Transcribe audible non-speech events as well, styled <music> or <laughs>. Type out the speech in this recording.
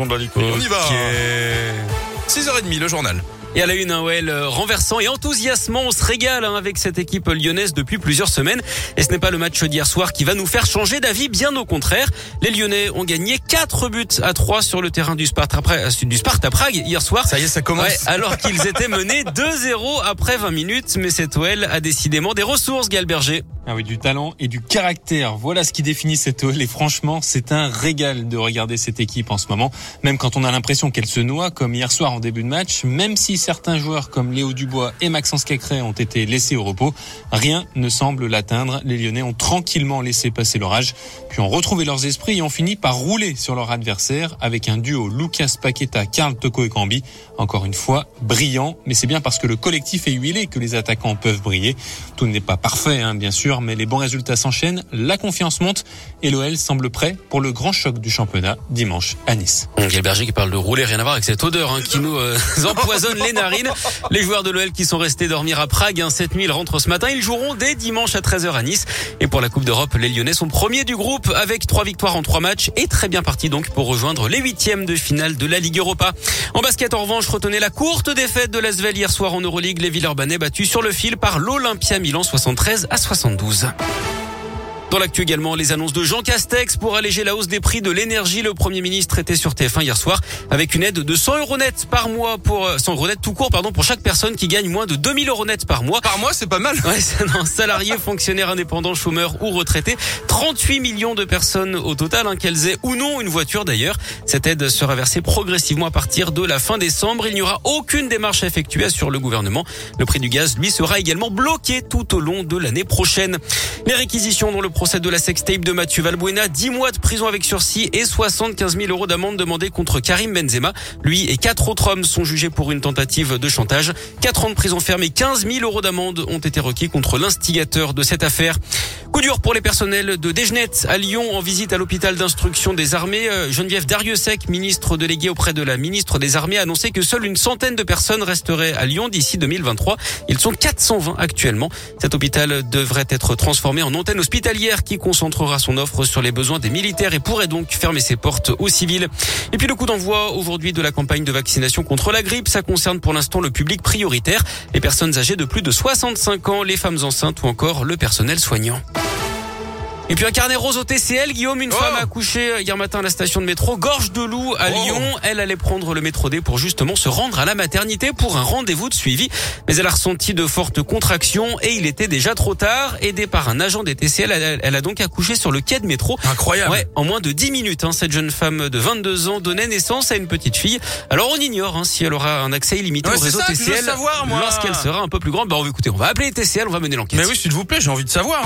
changement de balico. On y va 6h30, le journal. Et à la une, un OL renversant et enthousiasmant. On se régale hein, avec cette équipe lyonnaise depuis plusieurs semaines. Et ce n'est pas le match d'hier soir qui va nous faire changer d'avis, bien au contraire. Les Lyonnais ont gagné 4 buts à 3 sur le terrain du Sparta, du Sparta Prague hier soir. Ça y est, ça commence. Ouais, alors qu'ils étaient menés <laughs> 2-0 après 20 minutes. Mais cet OL a décidément des ressources, Galberger. Ah oui, du talent et du caractère. Voilà ce qui définit cette OL. Et franchement, c'est un régal de regarder cette équipe en ce moment. Même quand on a l'impression qu'elle se noie, comme hier soir en début de match, même si certains joueurs comme Léo Dubois et Maxence Cacré ont été laissés au repos. Rien ne semble l'atteindre. Les Lyonnais ont tranquillement laissé passer l'orage, puis ont retrouvé leurs esprits et ont fini par rouler sur leur adversaire avec un duo Lucas Paqueta, Karl Toko et Cambi. Encore une fois, brillant, mais c'est bien parce que le collectif est huilé que les attaquants peuvent briller. Tout n'est pas parfait, hein, bien sûr, mais les bons résultats s'enchaînent, la confiance monte et l'OL semble prêt pour le grand choc du championnat dimanche à Nice. Berger qui parle de rouler, rien à voir avec cette odeur hein, qui nous euh, <laughs> empoisonne les narines. Les joueurs de l'OL qui sont restés dormir à Prague, hein, cette nuit, ils rentrent ce matin. Ils joueront dès dimanche à 13h à Nice. Et pour la Coupe d'Europe, les Lyonnais sont premiers du groupe avec trois victoires en trois matchs et très bien partis donc pour rejoindre les huitièmes de finale de la Ligue Europa. En basket, en revanche, retenez la courte défaite de l'Asvel hier soir en Euroleague. Les Villeurbanais battus sur le fil par l'Olympia Milan 73 à 72. Dans l'actu également, les annonces de Jean Castex pour alléger la hausse des prix de l'énergie. Le Premier ministre était sur TF1 hier soir avec une aide de 100 euros net par mois pour 100 euh, euros net tout court, pardon, pour chaque personne qui gagne moins de 2000 euros net par mois. Par mois, c'est pas mal. <laughs> Ouais, c'est un salarié, fonctionnaire indépendant, chômeur ou retraité. 38 millions de personnes au total, hein, qu'elles aient ou non une voiture d'ailleurs. Cette aide sera versée progressivement à partir de la fin décembre. Il n'y aura aucune démarche à effectuer sur le gouvernement. Le prix du gaz, lui, sera également bloqué tout au long de l'année prochaine. Les réquisitions dont le procès de la sextape de Mathieu Valbuena, 10 mois de prison avec sursis et 75 000 euros d'amende demandée contre Karim Benzema. Lui et quatre autres hommes sont jugés pour une tentative de chantage. 4 ans de prison ferme et 15 000 euros d'amende ont été requis contre l'instigateur de cette affaire. Coup dur pour les personnels de Dégenet à Lyon en visite à l'hôpital d'instruction des armées. Euh, Geneviève Dariussec, ministre déléguée auprès de la ministre des armées, a annoncé que seule une centaine de personnes resteraient à Lyon d'ici 2023. Ils sont 420 actuellement. Cet hôpital devrait être transformé en antenne hospitalière qui concentrera son offre sur les besoins des militaires et pourrait donc fermer ses portes aux civils. Et puis le coup d'envoi aujourd'hui de la campagne de vaccination contre la grippe, ça concerne pour l'instant le public prioritaire, les personnes âgées de plus de 65 ans, les femmes enceintes ou encore le personnel soignant. Et puis un carnet rose au TCL, Guillaume, une femme a accouché hier matin à la station de métro Gorge de Loup à oh. Lyon. Elle allait prendre le métro D pour justement se rendre à la maternité pour un rendez-vous de suivi. Mais elle a ressenti de fortes contractions et il était déjà trop tard. Aidée par un agent des TCL, elle a donc accouché sur le quai de métro. Incroyable. Ouais, en moins de 10 minutes. Hein, cette jeune femme de 22 ans donnait naissance à une petite fille. Alors on ignore hein, si elle aura un accès illimité au réseau TCL lorsqu'elle sera un peu plus grande. Bah écoutez, on va appeler TCL, on va mener l'enquête. Mais oui, s'il vous plaît, j'ai envie de savoir.